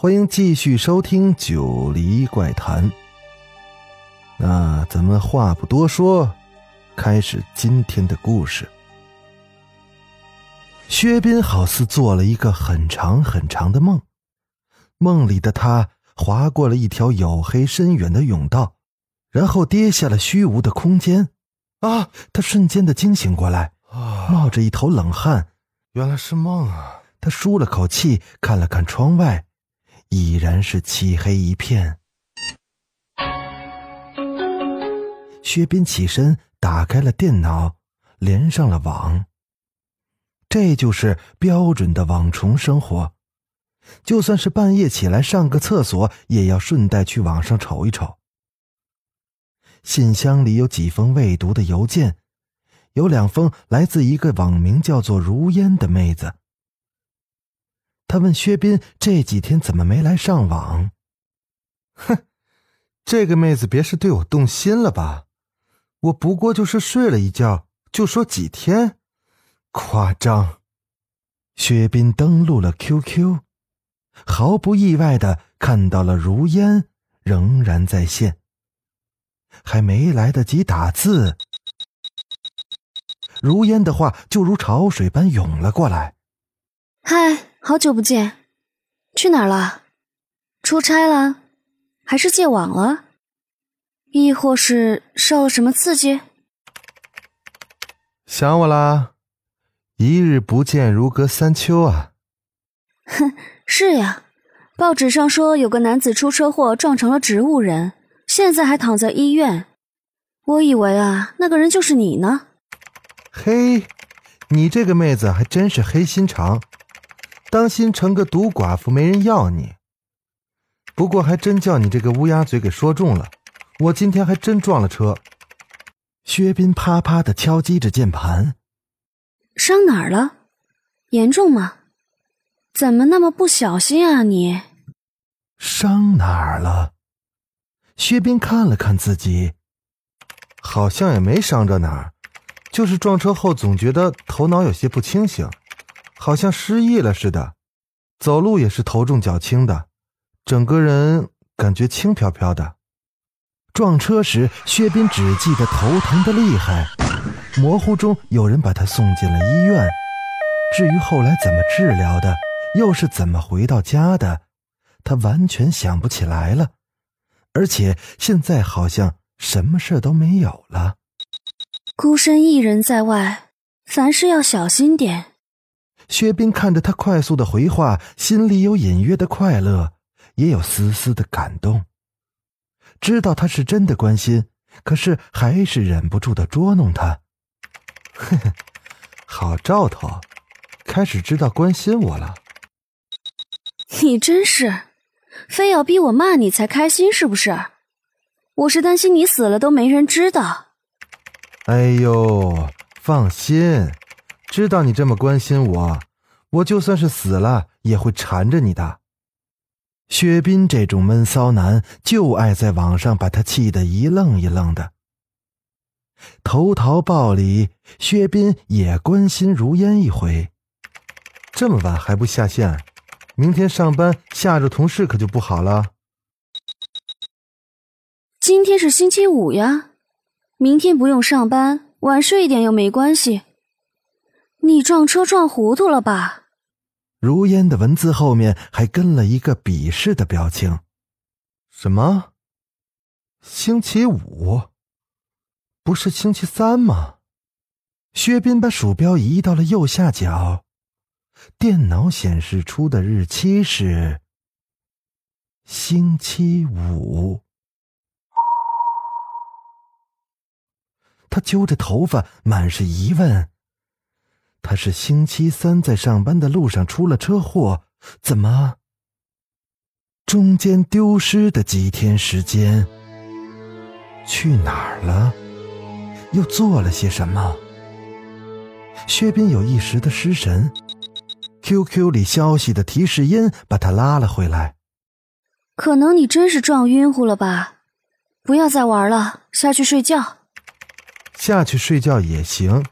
欢迎继续收听《九黎怪谈》。那咱们话不多说，开始今天的故事。薛斌好似做了一个很长很长的梦，梦里的他划过了一条黝黑深远的甬道，然后跌下了虚无的空间。啊！他瞬间的惊醒过来，冒着一头冷汗。原来是梦啊！他舒了口气，看了看窗外，已然是漆黑一片。薛斌起身，打开了电脑，连上了网。这就是标准的网虫生活，就算是半夜起来上个厕所，也要顺带去网上瞅一瞅。信箱里有几封未读的邮件。有两封来自一个网名叫做“如烟”的妹子。他问薛斌这几天怎么没来上网？哼，这个妹子别是对我动心了吧？我不过就是睡了一觉，就说几天，夸张。薛斌登录了 QQ，毫不意外的看到了如烟仍然在线，还没来得及打字。如烟的话就如潮水般涌了过来。嗨，好久不见，去哪儿了？出差了，还是戒网了？亦或是受了什么刺激？想我啦！一日不见，如隔三秋啊！哼，是呀，报纸上说有个男子出车祸撞成了植物人，现在还躺在医院。我以为啊，那个人就是你呢。嘿，你这个妹子还真是黑心肠，当心成个毒寡妇没人要你。不过还真叫你这个乌鸦嘴给说中了，我今天还真撞了车。薛斌啪啪的敲击着键盘，伤哪儿了？严重吗？怎么那么不小心啊你？伤哪儿了？薛斌看了看自己，好像也没伤着哪儿。就是撞车后总觉得头脑有些不清醒，好像失忆了似的，走路也是头重脚轻的，整个人感觉轻飘飘的。撞车时，薛斌只记得头疼的厉害，模糊中有人把他送进了医院。至于后来怎么治疗的，又是怎么回到家的，他完全想不起来了。而且现在好像什么事都没有了。孤身一人在外，凡事要小心点。薛冰看着他快速的回话，心里有隐约的快乐，也有丝丝的感动。知道他是真的关心，可是还是忍不住的捉弄他。呵呵，好兆头，开始知道关心我了。你真是，非要逼我骂你才开心是不是？我是担心你死了都没人知道。哎呦，放心，知道你这么关心我，我就算是死了也会缠着你的。薛斌这种闷骚男就爱在网上把他气得一愣一愣的。投桃报李，薛斌也关心如烟一回。这么晚还不下线，明天上班吓着同事可就不好了。今天是星期五呀。明天不用上班，晚睡一点又没关系。你撞车撞糊涂了吧？如烟的文字后面还跟了一个鄙视的表情。什么？星期五？不是星期三吗？薛斌把鼠标移到了右下角，电脑显示出的日期是星期五。他揪着头发，满是疑问。他是星期三在上班的路上出了车祸，怎么中间丢失的几天时间去哪儿了？又做了些什么？薛斌有一时的失神，QQ 里消息的提示音把他拉了回来。可能你真是撞晕乎了吧？不要再玩了，下去睡觉。下去睡觉也行，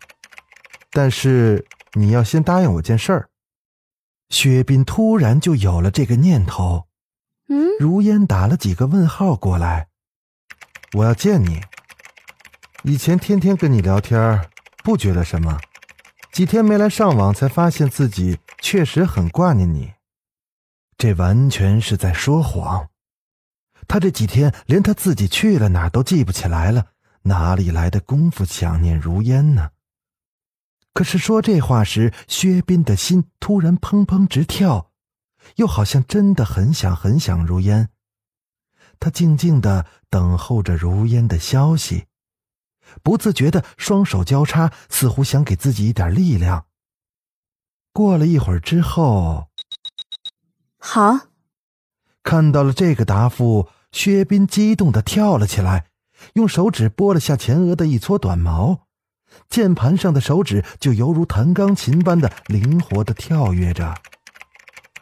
但是你要先答应我件事儿。薛斌突然就有了这个念头。嗯，如烟打了几个问号过来。我要见你。以前天天跟你聊天，不觉得什么。几天没来上网，才发现自己确实很挂念你。这完全是在说谎。他这几天连他自己去了哪儿都记不起来了，哪里来的功夫想念如烟呢？可是说这话时，薛斌的心突然砰砰直跳，又好像真的很想很想如烟。他静静的等候着如烟的消息，不自觉的双手交叉，似乎想给自己一点力量。过了一会儿之后，好，看到了这个答复，薛斌激动的跳了起来，用手指拨了下前额的一撮短毛，键盘上的手指就犹如弹钢琴般的灵活的跳跃着。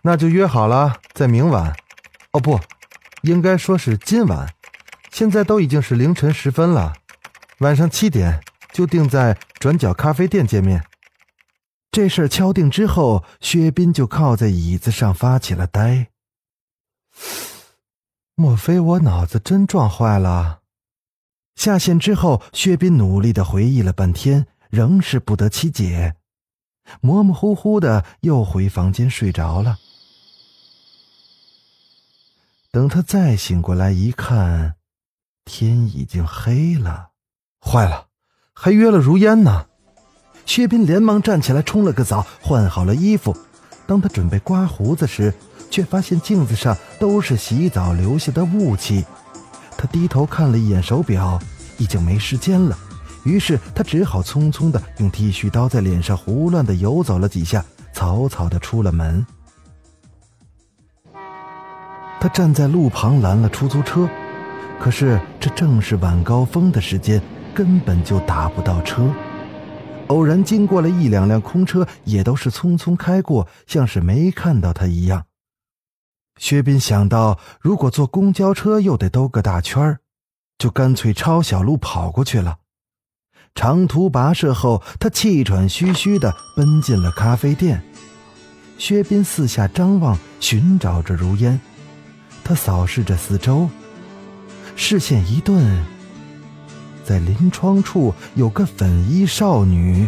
那就约好了，在明晚，哦不，应该说是今晚，现在都已经是凌晨时分了，晚上七点就定在转角咖啡店见面。这事儿敲定之后，薛斌就靠在椅子上发起了呆。莫非我脑子真撞坏了？下线之后，薛斌努力的回忆了半天，仍是不得其解，模模糊糊的又回房间睡着了。等他再醒过来一看，天已经黑了。坏了，还约了如烟呢。薛斌连忙站起来，冲了个澡，换好了衣服。当他准备刮胡子时，却发现镜子上都是洗澡留下的雾气。他低头看了一眼手表，已经没时间了。于是他只好匆匆的用剃须刀在脸上胡乱的游走了几下，草草的出了门。他站在路旁拦了出租车，可是这正是晚高峰的时间，根本就打不到车。偶然经过了一两辆空车，也都是匆匆开过，像是没看到他一样。薛斌想到，如果坐公交车又得兜个大圈就干脆抄小路跑过去了。长途跋涉后，他气喘吁吁地奔进了咖啡店。薛斌四下张望，寻找着如烟。他扫视着四周，视线一顿，在临窗处有个粉衣少女，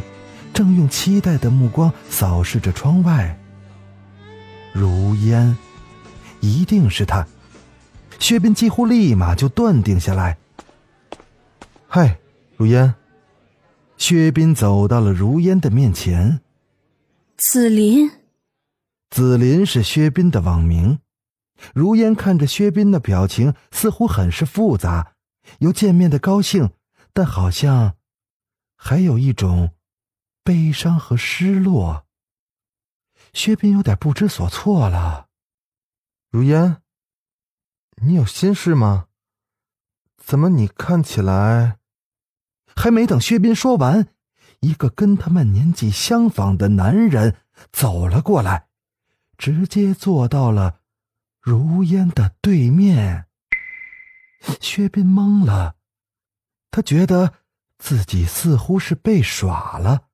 正用期待的目光扫视着窗外。如烟，一定是他。薛斌几乎立马就断定下来。嗨，如烟。薛斌走到了如烟的面前。紫林，紫林是薛斌的网名。如烟看着薛斌的表情，似乎很是复杂，有见面的高兴，但好像还有一种悲伤和失落。薛斌有点不知所措了。如烟，你有心事吗？怎么你看起来……还没等薛斌说完，一个跟他们年纪相仿的男人走了过来，直接坐到了。如烟的对面，薛斌懵了，他觉得自己似乎是被耍了。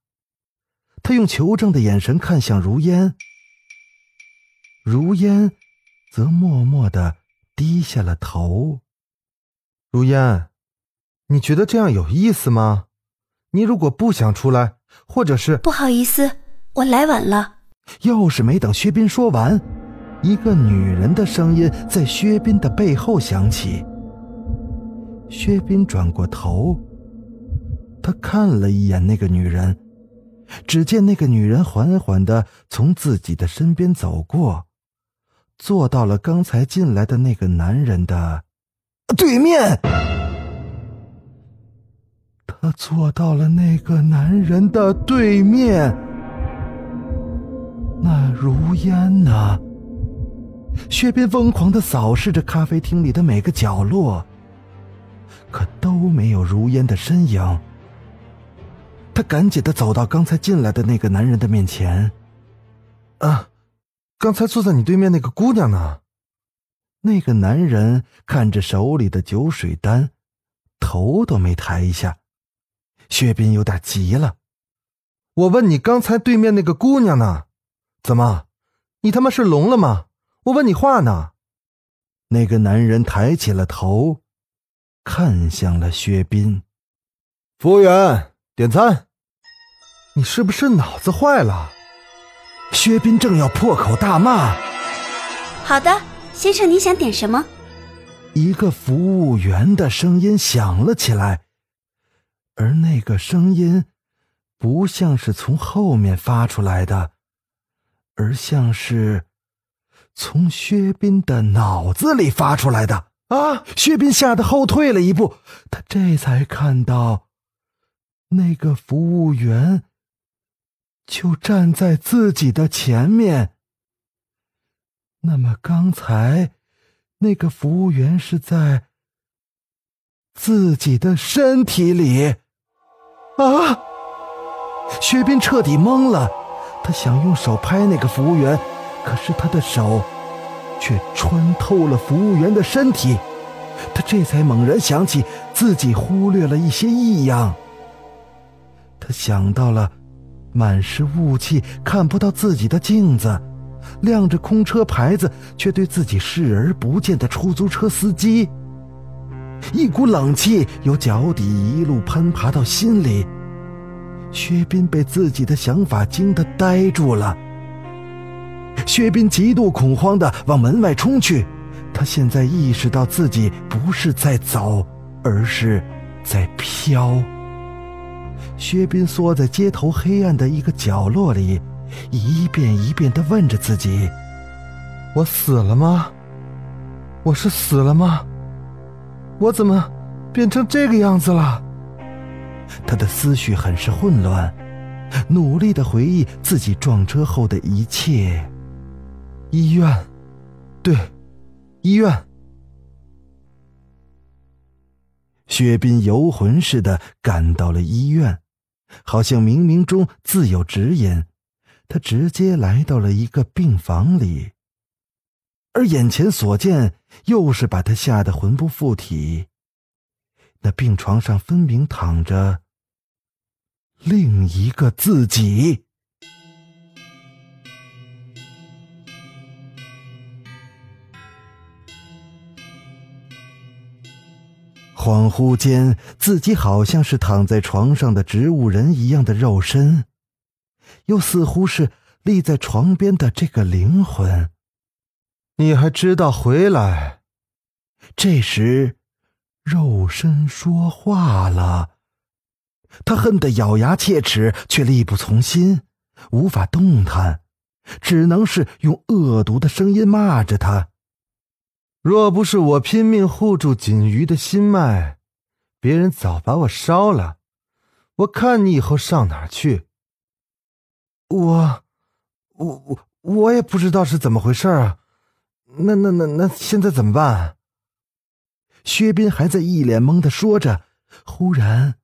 他用求证的眼神看向如烟，如烟则默默的低下了头。如烟，你觉得这样有意思吗？你如果不想出来，或者是不好意思，我来晚了。又是没等薛斌说完。一个女人的声音在薛斌的背后响起。薛斌转过头，他看了一眼那个女人，只见那个女人缓缓的从自己的身边走过，坐到了刚才进来的那个男人的对面。他坐到了那个男人的对面。那如烟呢？薛斌疯狂的扫视着咖啡厅里的每个角落，可都没有如烟的身影。他赶紧的走到刚才进来的那个男人的面前。啊，刚才坐在你对面那个姑娘呢？那个男人看着手里的酒水单，头都没抬一下。薛斌有点急了。我问你，刚才对面那个姑娘呢？怎么，你他妈是聋了吗？我问你话呢。那个男人抬起了头，看向了薛斌。服务员。点餐，你是不是脑子坏了？薛斌正要破口大骂。好的，先生，你想点什么？一个服务员的声音响了起来，而那个声音不像是从后面发出来的，而像是从薛斌的脑子里发出来的。啊！薛斌吓得后退了一步，他这才看到。那个服务员就站在自己的前面。那么刚才那个服务员是在自己的身体里啊！薛斌彻底懵了，他想用手拍那个服务员，可是他的手却穿透了服务员的身体。他这才猛然想起自己忽略了一些异样。他想到了满是雾气、看不到自己的镜子，亮着空车牌子却对自己视而不见的出租车司机。一股冷气由脚底一路攀爬到心里。薛斌被自己的想法惊得呆住了。薛斌极度恐慌的往门外冲去，他现在意识到自己不是在走，而是在飘。薛斌缩在街头黑暗的一个角落里，一遍一遍的问着自己：“我死了吗？我是死了吗？我怎么变成这个样子了？”他的思绪很是混乱，努力的回忆自己撞车后的一切。医院，对，医院。薛斌游魂似的赶到了医院。好像冥冥中自有指引，他直接来到了一个病房里，而眼前所见又是把他吓得魂不附体。那病床上分明躺着另一个自己。恍惚间，自己好像是躺在床上的植物人一样的肉身，又似乎是立在床边的这个灵魂。你还知道回来？这时，肉身说话了。他恨得咬牙切齿，却力不从心，无法动弹，只能是用恶毒的声音骂着他。若不是我拼命护住锦瑜的心脉，别人早把我烧了。我看你以后上哪儿去？我，我我我也不知道是怎么回事啊！那那那那现在怎么办？薛斌还在一脸懵的说着，忽然，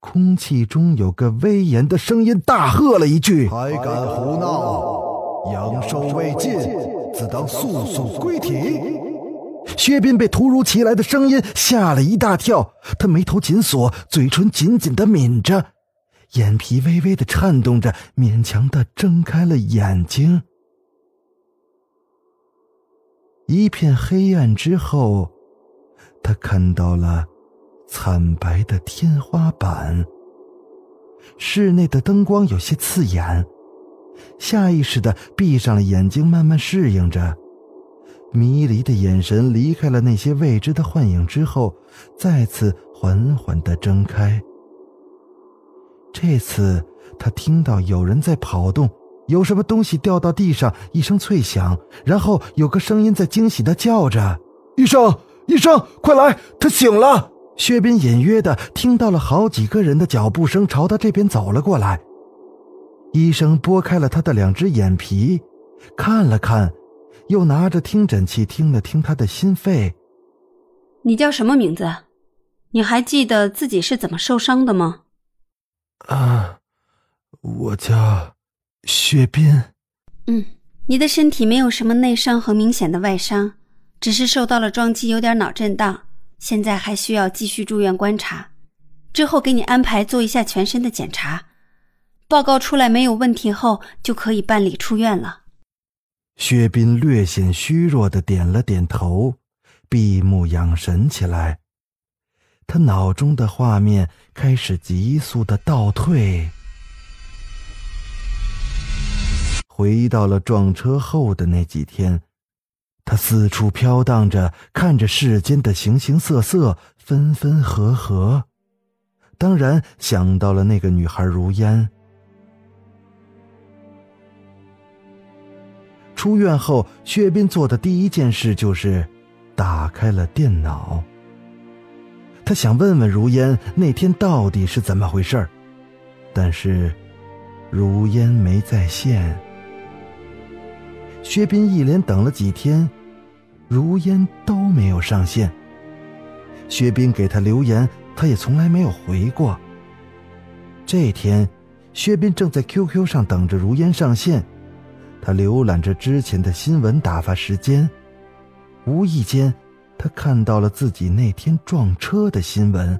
空气中有个威严的声音大喝了一句：“还敢胡闹！阳寿未尽，自当速速归体。”薛斌被突如其来的声音吓了一大跳，他眉头紧锁，嘴唇紧紧的抿着，眼皮微微的颤动着，勉强的睁开了眼睛。一片黑暗之后，他看到了惨白的天花板，室内的灯光有些刺眼，下意识的闭上了眼睛，慢慢适应着。迷离的眼神离开了那些未知的幻影之后，再次缓缓的睁开。这次他听到有人在跑动，有什么东西掉到地上，一声脆响，然后有个声音在惊喜的叫着：“医生，医生，快来，他醒了！”薛斌隐约的听到了好几个人的脚步声朝他这边走了过来。医生拨开了他的两只眼皮，看了看。又拿着听诊器听了听他的心肺。你叫什么名字？你还记得自己是怎么受伤的吗？啊，我叫薛斌。嗯，你的身体没有什么内伤和明显的外伤，只是受到了撞击，有点脑震荡。现在还需要继续住院观察，之后给你安排做一下全身的检查。报告出来没有问题后，就可以办理出院了。薛斌略显虚弱的点了点头，闭目养神起来。他脑中的画面开始急速的倒退，回到了撞车后的那几天。他四处飘荡着，看着世间的形形色色、分分合合，当然想到了那个女孩如烟。出院后，薛斌做的第一件事就是打开了电脑。他想问问如烟那天到底是怎么回事但是如烟没在线。薛斌一连等了几天，如烟都没有上线。薛斌给他留言，他也从来没有回过。这天，薛斌正在 QQ 上等着如烟上线，他浏览着之前的新闻打发时间，无意间，他看到了自己那天撞车的新闻：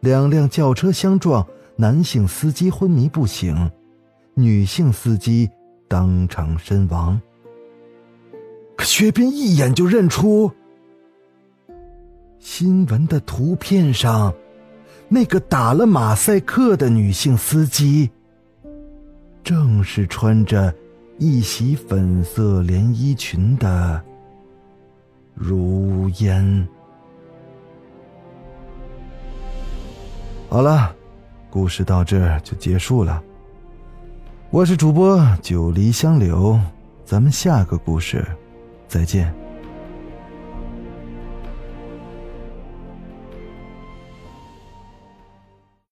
两辆轿车相撞，男性司机昏迷不醒，女性司机。当场身亡。可薛斌一眼就认出，新闻的图片上，那个打了马赛克的女性司机，正是穿着一袭粉色连衣裙的如烟。好了，故事到这就结束了。我是主播九黎香柳，咱们下个故事再见。